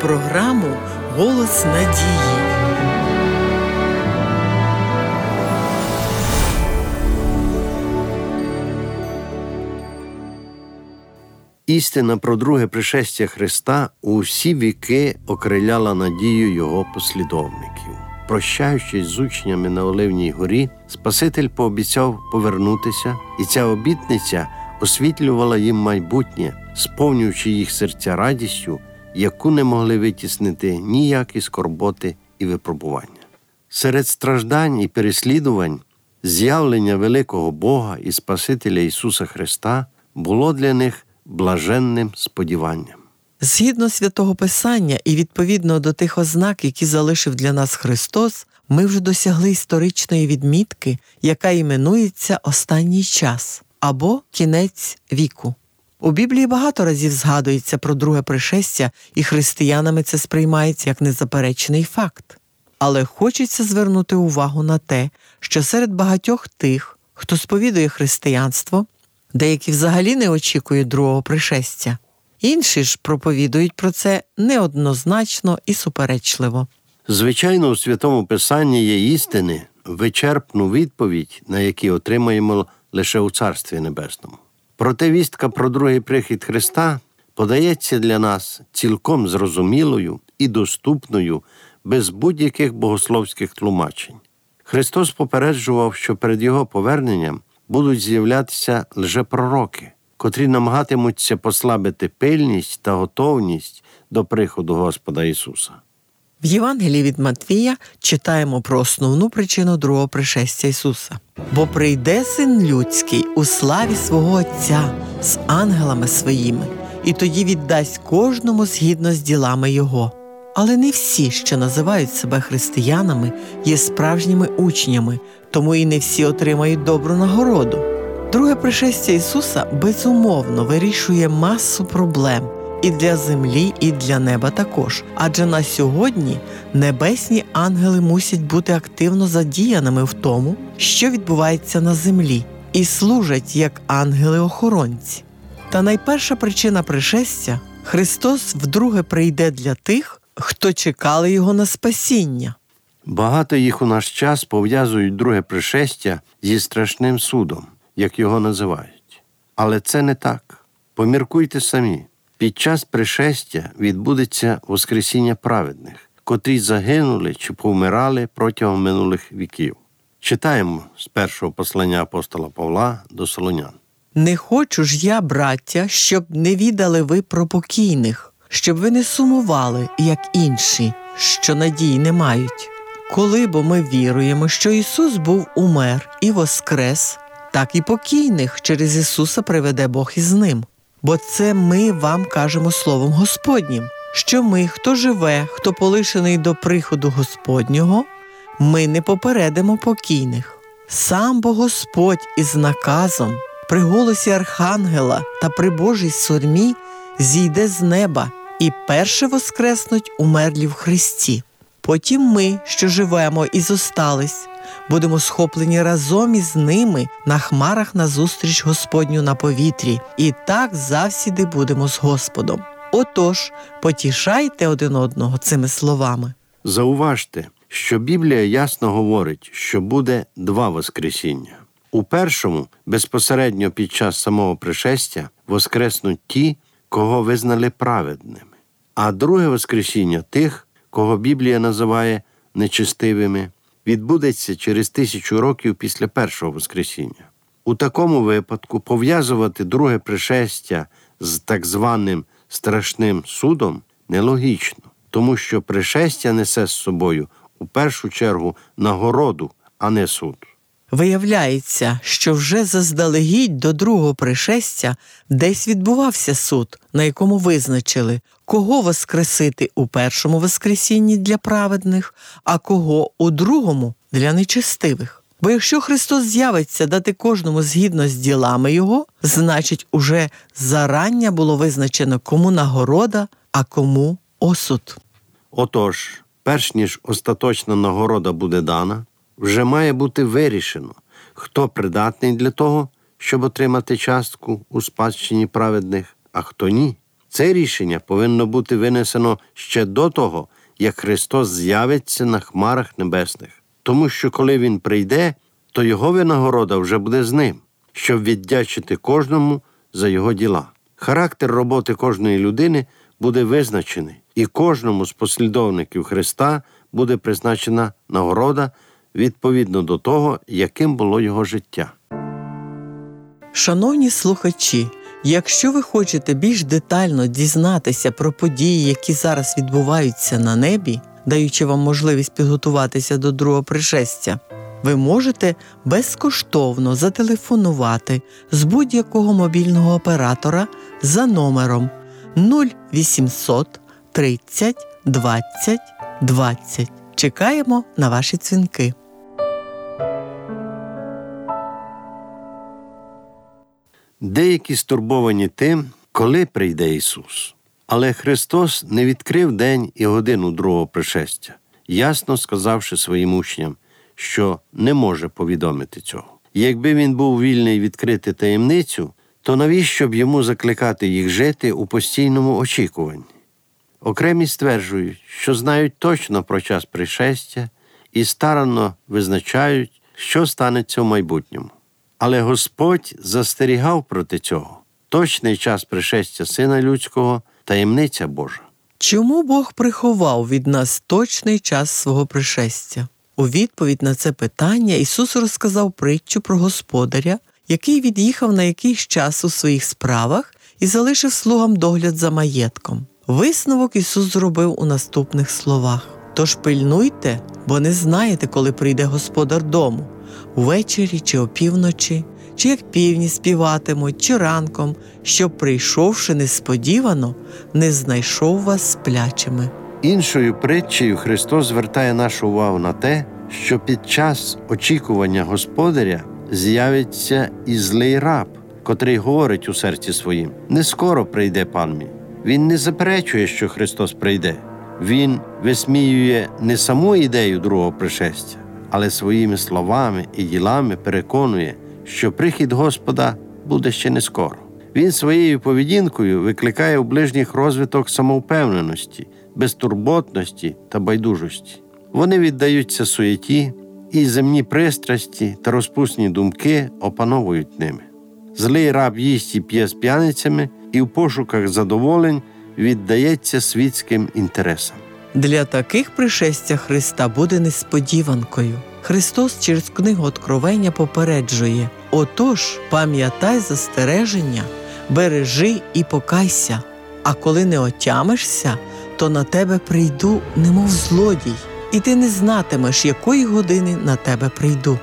програму Голос надії. Істина про друге пришестя Христа у всі віки окриляла надію Його послідовників. Прощаючись з учнями на Оливній горі, Спаситель пообіцяв повернутися, і ця обітниця освітлювала їм майбутнє, сповнюючи їх серця радістю, яку не могли витіснити ніякі скорботи і випробування. Серед страждань і переслідувань з'явлення великого Бога і Спасителя Ісуса Христа було для них блаженним сподіванням. Згідно святого Писання і відповідно до тих ознак, які залишив для нас Христос, ми вже досягли історичної відмітки, яка іменується останній час або кінець віку. У Біблії багато разів згадується про друге пришестя, і християнами це сприймається як незаперечний факт. Але хочеться звернути увагу на те, що серед багатьох тих, хто сповідує християнство, деякі взагалі не очікують другого пришестя, інші ж проповідують про це неоднозначно і суперечливо. Звичайно, у святому Писанні є істини, вичерпну відповідь, на які отримаємо лише у Царстві Небесному. Проте вістка про другий прихід Христа подається для нас цілком зрозумілою і доступною, без будь-яких богословських тлумачень. Христос попереджував, що перед Його поверненням будуть з'являтися лжепророки, котрі намагатимуться послабити пильність та готовність до приходу Господа Ісуса. В Євангелії від Матвія читаємо про основну причину другого пришестя Ісуса. Бо прийде син людський у славі свого Отця з ангелами своїми, і тоді віддасть кожному згідно з ділами Його. Але не всі, що називають себе християнами, є справжніми учнями, тому і не всі отримають добру нагороду. Друге пришестя Ісуса безумовно вирішує масу проблем і для землі, і для неба також. Адже на сьогодні небесні ангели мусять бути активно задіяними в тому, що відбувається на землі, і служать як ангели-охоронці. Та найперша причина пришестя Христос вдруге прийде для тих, хто чекали його на спасіння. Багато їх у наш час пов'язують друге пришестя зі страшним судом, як його називають. Але це не так. Поміркуйте самі. Під час пришестя відбудеться Воскресіння праведних, котрі загинули чи повмирали протягом минулих віків. Читаємо з першого послання апостола Павла до Солонян. Не хочу ж я, браття, щоб не відали ви про покійних, щоб ви не сумували, як інші, що надій не мають. Коли бо ми віруємо, що Ісус був умер і воскрес, так і покійних через Ісуса приведе Бог із ним. Бо це ми вам кажемо Словом Господнім, що ми, хто живе, хто полишений до приходу Господнього, ми не попередимо покійних. Сам бо Господь із наказом, при голосі Архангела та при Божій сурмі зійде з неба і перше воскреснуть умерлі в Христі. Потім ми, що живемо і зостались, будемо схоплені разом із ними на хмарах назустріч Господню на повітрі, і так завсіди будемо з Господом. Отож, потішайте один одного цими словами. Зауважте, що Біблія ясно говорить, що буде два Воскресіння. У першому, безпосередньо під час самого пришестя, воскреснуть ті, кого визнали праведними, а друге Воскресіння тих, кого Біблія називає нечистивими, відбудеться через тисячу років після першого Воскресіння. У такому випадку пов'язувати друге пришестя з так званим страшним судом нелогічно, тому що пришестя несе з собою у першу чергу нагороду, а не суд. Виявляється, що вже заздалегідь до другого пришестя десь відбувався суд, на якому визначили, кого воскресити у першому воскресінні для праведних, а кого у другому для нечестивих. Бо якщо Христос з'явиться дати кожному згідно з ділами Його, значить, уже зарання було визначено, кому нагорода, а кому осуд. Отож, перш ніж остаточна нагорода буде дана, вже має бути вирішено, хто придатний для того, щоб отримати частку у спадщині праведних, а хто ні. Це рішення повинно бути винесено ще до того, як Христос з'явиться на хмарах небесних, тому що коли Він прийде, то Його винагорода вже буде з ним, щоб віддячити кожному за його діла. Характер роботи кожної людини буде визначений, і кожному з послідовників Христа буде призначена нагорода відповідно до того, яким було його життя. Шановні слухачі, якщо ви хочете більш детально дізнатися про події, які зараз відбуваються на небі, даючи вам можливість підготуватися до другого пришестя, ви можете безкоштовно зателефонувати з будь-якого мобільного оператора за номером 0800 30 20 20. Чекаємо на ваші дзвінки. Деякі стурбовані тим, коли прийде Ісус. Але Христос не відкрив день і годину другого пришестя, ясно сказавши своїм учням, що не може повідомити цього. Якби він був вільний відкрити таємницю, то навіщо б йому закликати їх жити у постійному очікуванні? Окремі стверджують, що знають точно про час пришестя і старанно визначають, що станеться в майбутньому. Але Господь застерігав проти цього точний час пришестя Сина Людського, таємниця Божа. Чому Бог приховав від нас точний час свого пришестя? У відповідь на це питання Ісус розказав притчу про господаря, який від'їхав на якийсь час у своїх справах і залишив слугам догляд за маєтком. Висновок Ісус зробив у наступних словах: Тож пильнуйте, бо не знаєте, коли прийде господар дому, увечері чи опівночі, чи як півні співатимуть, чи ранком, щоб, прийшовши несподівано, не знайшов вас сплячими. Іншою притчею Христос звертає нашу увагу на те, що під час очікування господаря з'явиться і злий раб, котрий говорить у серці своїм: не скоро прийде пан мій. Він не заперечує, що Христос прийде. Він висміює не саму ідею другого пришестя, але своїми словами і ділами переконує, що прихід Господа буде ще не скоро. Він своєю поведінкою викликає у ближніх розвиток самовпевненості, безтурботності та байдужості. Вони віддаються суєті, і земні пристрасті та розпусні думки опановують ними. Злий раб їсть і п'є з п'яницями і в пошуках задоволень віддається світським інтересам. Для таких пришестя Христа буде несподіванкою. Христос через книгу Откровення попереджує: Отож, пам'ятай застереження, бережи і покайся, а коли не отямишся, то на тебе прийду, немов злодій, і ти не знатимеш, якої години на тебе прийду.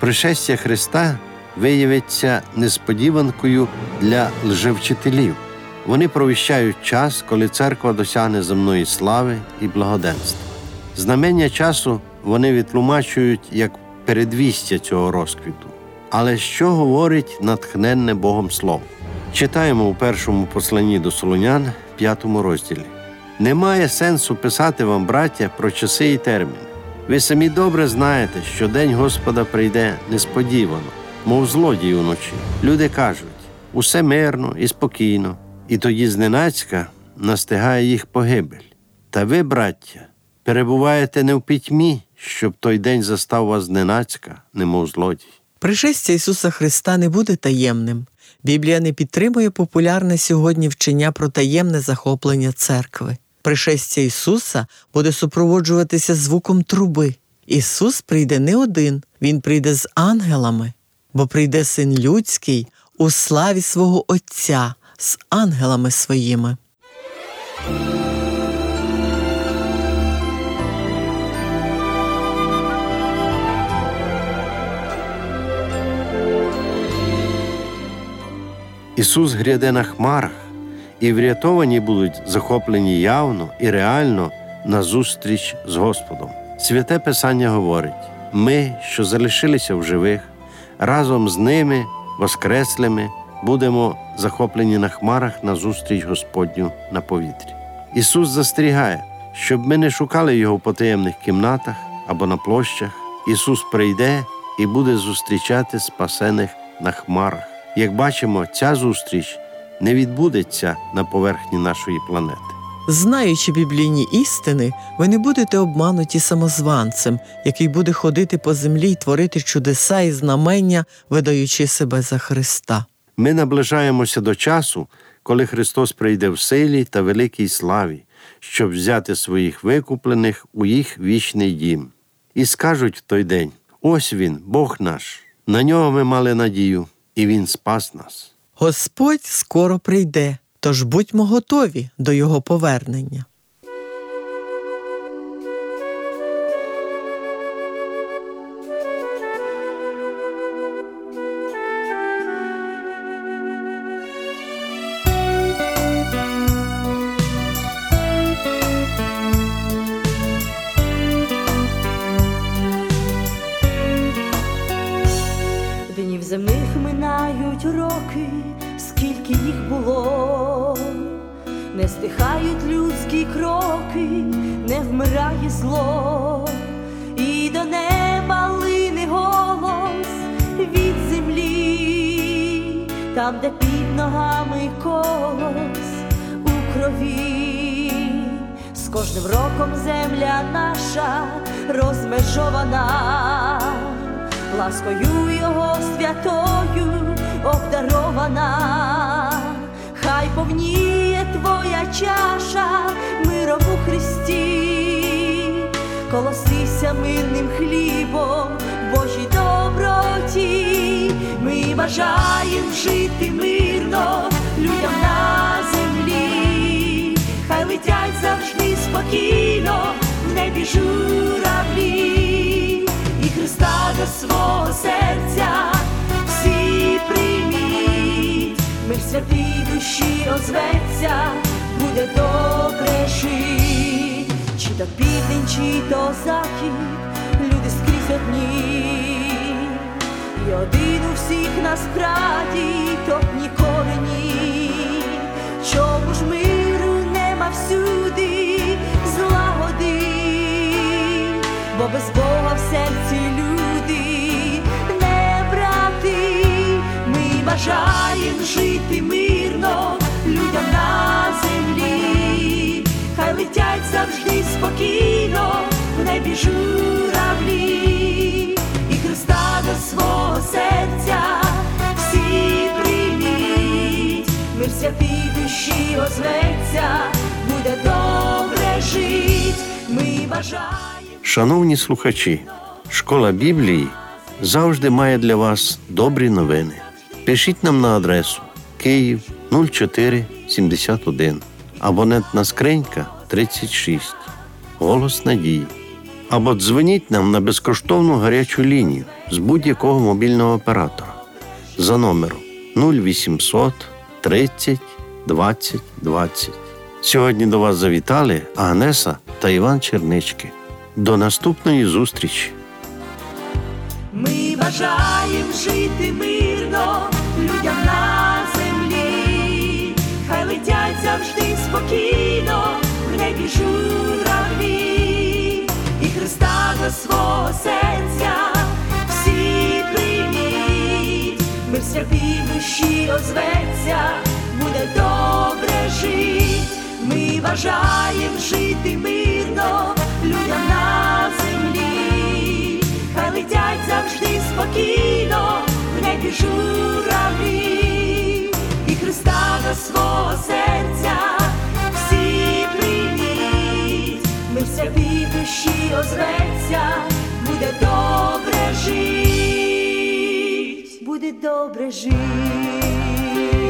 Пришестя Христа виявиться несподіванкою для лжевчителів. Вони провіщають час, коли церква досягне земної слави і благоденства. Знамення часу вони відтлумачують як передвістя цього розквіту. Але що говорить натхненне Богом Слово? Читаємо у першому посланні до Солонян, п'ятому розділі. Немає сенсу писати вам, браття, про часи і терміни. Ви самі добре знаєте, що день Господа прийде несподівано, мов злодій уночі. Люди кажуть усе мирно і спокійно, і тоді зненацька настигає їх погибель. Та ви, браття, перебуваєте не в пітьмі, щоб той день застав вас зненацька, немов злодій. Пришестя Ісуса Христа не буде таємним. Біблія не підтримує популярне сьогодні вчення про таємне захоплення церкви. Пришестя Ісуса буде супроводжуватися звуком труби. Ісус прийде не один, Він прийде з ангелами, бо прийде син людський у славі свого Отця з ангелами своїми. Ісус гряде на хмарах, і врятовані будуть захоплені явно і реально на зустріч з Господом. Святе Писання говорить: ми, що залишилися в живих, разом з ними, воскреслими, будемо захоплені на хмарах на зустріч Господню на повітрі. Ісус застерігає, щоб ми не шукали Його в потаємних кімнатах або на площах. Ісус прийде і буде зустрічати спасених на хмарах. Як бачимо, ця зустріч не відбудеться на поверхні нашої планети. Знаючи біблійні істини, ви не будете обмануті самозванцем, який буде ходити по землі й творити чудеса і знамення, видаючи себе за Христа. Ми наближаємося до часу, коли Христос прийде в силі та великій славі, щоб взяти своїх викуплених у їх вічний дім. І скажуть в той день: ось він, Бог наш, на нього ми мали надію, і Він спас нас. Господь скоро прийде, тож будьмо готові до Його повернення. Скільки їх було, не стихають людські кроки, не вмирає зло, і до неба лине голос від землі, там, де під ногами колос у крові, з кожним роком земля наша розмежована. Ласкою його святою чаша миром у Христі, колосися мирним хлібом, Божій доброті, ми бажаєм жити мирно людям на землі, хай летять завжди спокійно в небі журавлі. І Христа до свого серця всі прийміть, мир святий душі озветься, буде добре жить, чи то південь, чи то захід, люди скрізь одні, і один у всіх насправді, то ніколи ні. Чому ж миру нема всюди? Злагоди? бо без Бога в серці люди. Не брати, ми бажаєм жити мирно летять завжди спокійно в небі журавлі, і Христа до свого серця всі прийміть, мир святий душі озветься, буде добре жить, ми бажаємо. Шановні слухачі, школа Біблії завжди має для вас добрі новини. Пишіть нам на адресу Київ 0471, абонентна скринька 36, Голос Надії. Або дзвоніть нам на безкоштовну гарячу лінію з будь-якого мобільного оператора за номером 0800 30 20 20. Сьогодні до вас завітали Агнеса та Іван Чернички. До наступної зустрічі! Ми бажаєм жити мирно людям на землі, хай летять завжди спокійно в небі журавлі, і Христа до свого серця всі прийміть, святий в душі озветься, буде добре жить. Ми бажаєм жити мирно людям на землі, хай летять завжди спокійно в небі журавлі, і Христа до свого серця душі озветься, буде добре жить, буде добре жить.